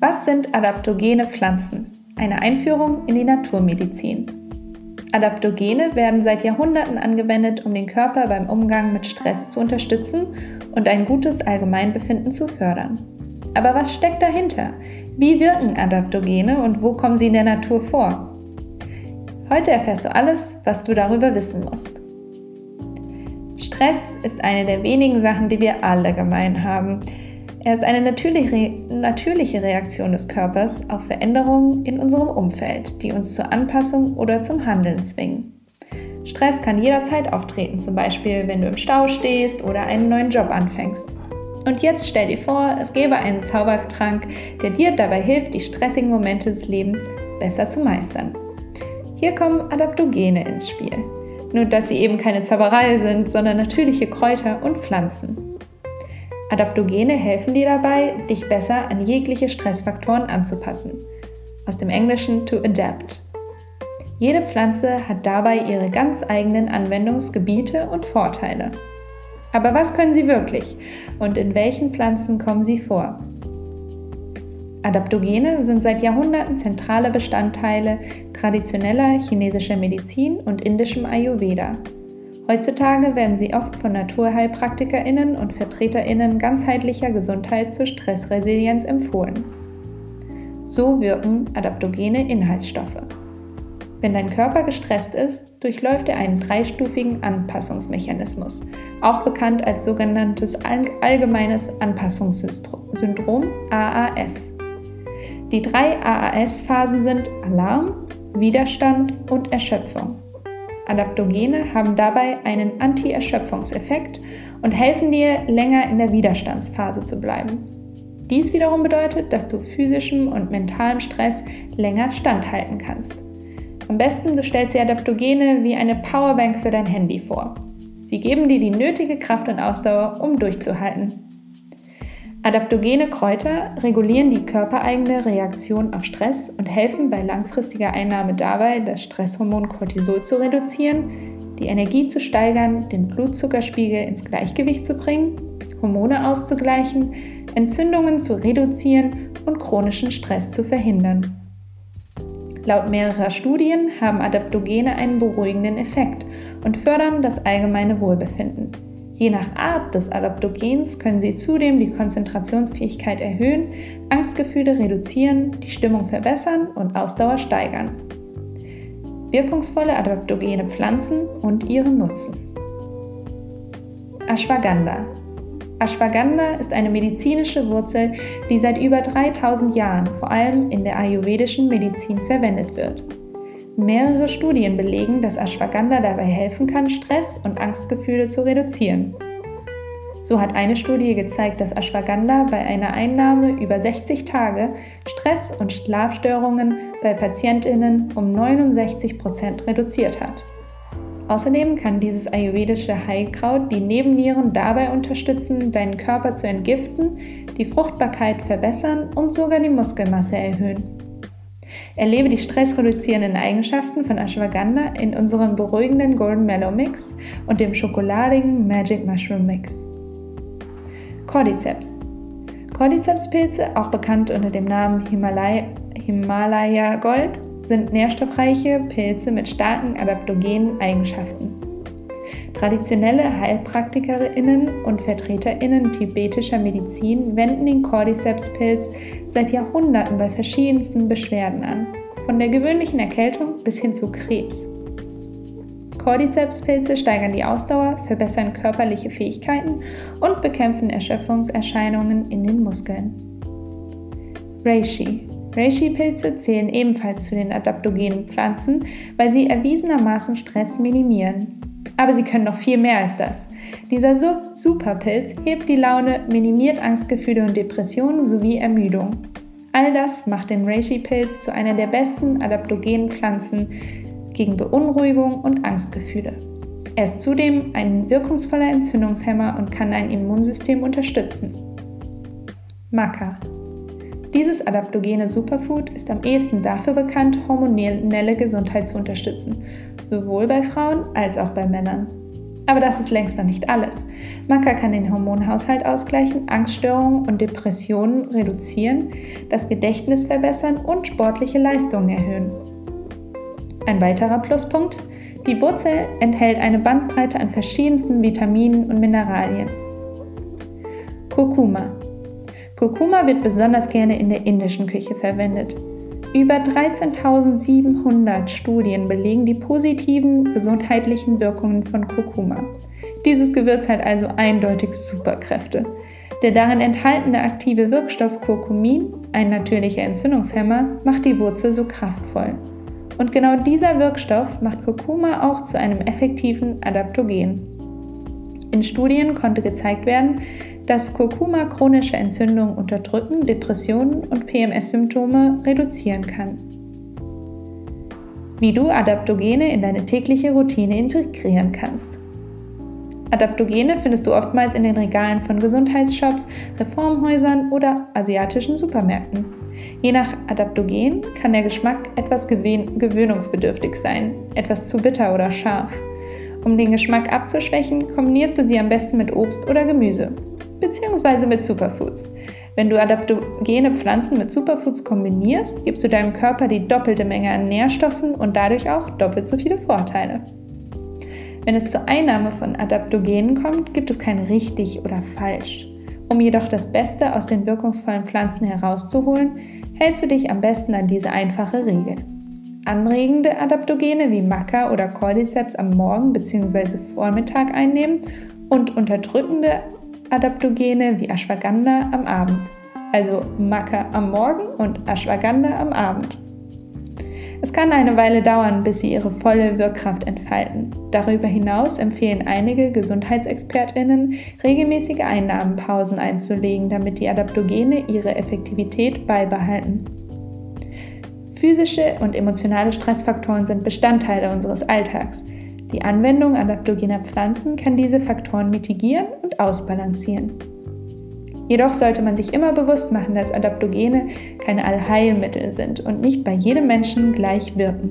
Was sind adaptogene Pflanzen? Eine Einführung in die Naturmedizin. Adaptogene werden seit Jahrhunderten angewendet, um den Körper beim Umgang mit Stress zu unterstützen und ein gutes Allgemeinbefinden zu fördern. Aber was steckt dahinter? Wie wirken Adaptogene und wo kommen sie in der Natur vor? Heute erfährst du alles, was du darüber wissen musst. Stress ist eine der wenigen Sachen, die wir alle gemein haben. Er ist eine natürliche, Reaktion des Körpers auf Veränderungen in unserem Umfeld, die uns zur Anpassung oder zum Handeln zwingen. Stress kann jederzeit auftreten, zum Beispiel wenn du im Stau stehst oder einen neuen Job anfängst. Und jetzt stell dir vor, es gäbe einen Zaubertrank, der dir dabei hilft, die stressigen Momente des Lebens besser zu meistern. Hier kommen Adaptogene ins Spiel. Nur dass sie eben keine Zauberei sind, sondern natürliche Kräuter und Pflanzen. Adaptogene helfen dir dabei, dich besser an jegliche Stressfaktoren anzupassen. Aus dem Englischen to adapt. Jede Pflanze hat dabei ihre ganz eigenen Anwendungsgebiete und Vorteile. Aber was können sie wirklich und in welchen Pflanzen kommen sie vor? Adaptogene sind seit Jahrhunderten zentrale Bestandteile traditioneller chinesischer Medizin und indischem Ayurveda. Heutzutage werden sie oft von NaturheilpraktikerInnen und VertreterInnen ganzheitlicher Gesundheit zur Stressresilienz empfohlen. So wirken adaptogene Inhaltsstoffe. Wenn dein Körper gestresst ist, durchläuft er einen dreistufigen Anpassungsmechanismus, auch bekannt als sogenanntes allgemeines Anpassungssyndrom AAS. Die drei AAS-Phasen sind Alarm, Widerstand und Erschöpfung. Adaptogene haben dabei einen Anti-Erschöpfungseffekt und helfen dir, länger in der Widerstandsphase zu bleiben. Dies wiederum bedeutet, dass du physischem und mentalem Stress länger standhalten kannst. Am besten du stellst dir Adaptogene wie eine Powerbank für dein Handy vor. Sie geben dir die nötige Kraft und Ausdauer, um durchzuhalten. Adaptogene Kräuter regulieren die körpereigene Reaktion auf Stress und helfen bei langfristiger Einnahme dabei, das Stresshormon Cortisol zu reduzieren, die Energie zu steigern, den Blutzuckerspiegel ins Gleichgewicht zu bringen, Hormone auszugleichen, Entzündungen zu reduzieren und chronischen Stress zu verhindern. Laut mehrerer Studien haben Adaptogene einen beruhigenden Effekt und fördern das allgemeine Wohlbefinden. Je nach Art des Adaptogens können sie zudem die Konzentrationsfähigkeit erhöhen, Angstgefühle reduzieren, die Stimmung verbessern und Ausdauer steigern. Wirkungsvolle adaptogene Pflanzen und ihre Nutzen. Ashwagandha. Ashwagandha ist eine medizinische Wurzel, die seit über 3000 Jahren vor allem in der ayurvedischen Medizin verwendet wird. Mehrere Studien belegen, dass Ashwagandha dabei helfen kann, Stress und Angstgefühle zu reduzieren. So hat eine Studie gezeigt, dass Ashwagandha bei einer Einnahme über 60 Tage Stress und Schlafstörungen bei Patientinnen um 69 Prozent reduziert hat. Außerdem kann dieses ayurvedische Heilkraut die Nebennieren dabei unterstützen, deinen Körper zu entgiften, die Fruchtbarkeit verbessern und sogar die Muskelmasse erhöhen. Erlebe die stressreduzierenden Eigenschaften von Ashwagandha in unserem beruhigenden Golden Mellow Mix und dem schokoladigen Magic Mushroom Mix. Cordyceps. Cordyceps-Pilze, auch bekannt unter dem Namen Himalaya, Himalaya Gold, sind nährstoffreiche Pilze mit starken adaptogenen Eigenschaften. Traditionelle Heilpraktikerinnen und Vertreterinnen tibetischer Medizin wenden den Cordyceps-Pilz seit Jahrhunderten bei verschiedensten Beschwerden an, von der gewöhnlichen Erkältung bis hin zu Krebs. Cordyceps-Pilze steigern die Ausdauer, verbessern körperliche Fähigkeiten und bekämpfen Erschöpfungserscheinungen in den Muskeln. Reishi. Reishi-Pilze zählen ebenfalls zu den adaptogenen Pflanzen, weil sie erwiesenermaßen Stress minimieren. Aber sie können noch viel mehr als das. Dieser Superpilz hebt die Laune, minimiert Angstgefühle und Depressionen sowie Ermüdung. All das macht den Reishi-Pilz zu einer der besten adaptogenen Pflanzen gegen Beunruhigung und Angstgefühle. Er ist zudem ein wirkungsvoller Entzündungshemmer und kann dein Immunsystem unterstützen. Maca dieses adaptogene Superfood ist am ehesten dafür bekannt, hormonelle Gesundheit zu unterstützen, sowohl bei Frauen als auch bei Männern. Aber das ist längst noch nicht alles. Maca kann den Hormonhaushalt ausgleichen, Angststörungen und Depressionen reduzieren, das Gedächtnis verbessern und sportliche Leistungen erhöhen. Ein weiterer Pluspunkt, die Wurzel enthält eine Bandbreite an verschiedensten Vitaminen und Mineralien. Kurkuma. Kurkuma wird besonders gerne in der indischen Küche verwendet. Über 13.700 Studien belegen die positiven gesundheitlichen Wirkungen von Kurkuma. Dieses Gewürz hat also eindeutig Superkräfte. Der darin enthaltene aktive Wirkstoff Kurkumin, ein natürlicher Entzündungshemmer, macht die Wurzel so kraftvoll. Und genau dieser Wirkstoff macht Kurkuma auch zu einem effektiven Adaptogen. In Studien konnte gezeigt werden, dass Kurkuma chronische Entzündungen unterdrücken, Depressionen und PMS-Symptome reduzieren kann. Wie du Adaptogene in deine tägliche Routine integrieren kannst. Adaptogene findest du oftmals in den Regalen von Gesundheitsshops, Reformhäusern oder asiatischen Supermärkten. Je nach Adaptogen kann der Geschmack etwas gewöhnungsbedürftig sein, etwas zu bitter oder scharf. Um den Geschmack abzuschwächen, kombinierst du sie am besten mit Obst oder Gemüse, beziehungsweise mit Superfoods. Wenn du adaptogene Pflanzen mit Superfoods kombinierst, gibst du deinem Körper die doppelte Menge an Nährstoffen und dadurch auch doppelt so viele Vorteile. Wenn es zur Einnahme von Adaptogenen kommt, gibt es kein richtig oder falsch. Um jedoch das Beste aus den wirkungsvollen Pflanzen herauszuholen, hältst du dich am besten an diese einfache Regel. Anregende Adaptogene wie Maca oder Cordyceps am Morgen bzw. Vormittag einnehmen und unterdrückende Adaptogene wie Ashwagandha am Abend. Also Maca am Morgen und Ashwagandha am Abend. Es kann eine Weile dauern, bis sie ihre volle Wirkkraft entfalten. Darüber hinaus empfehlen einige Gesundheitsexpertinnen, regelmäßige Einnahmenpausen einzulegen, damit die Adaptogene ihre Effektivität beibehalten. Physische und emotionale Stressfaktoren sind Bestandteile unseres Alltags. Die Anwendung adaptogener Pflanzen kann diese Faktoren mitigieren und ausbalancieren. Jedoch sollte man sich immer bewusst machen, dass Adaptogene keine Allheilmittel sind und nicht bei jedem Menschen gleich wirken.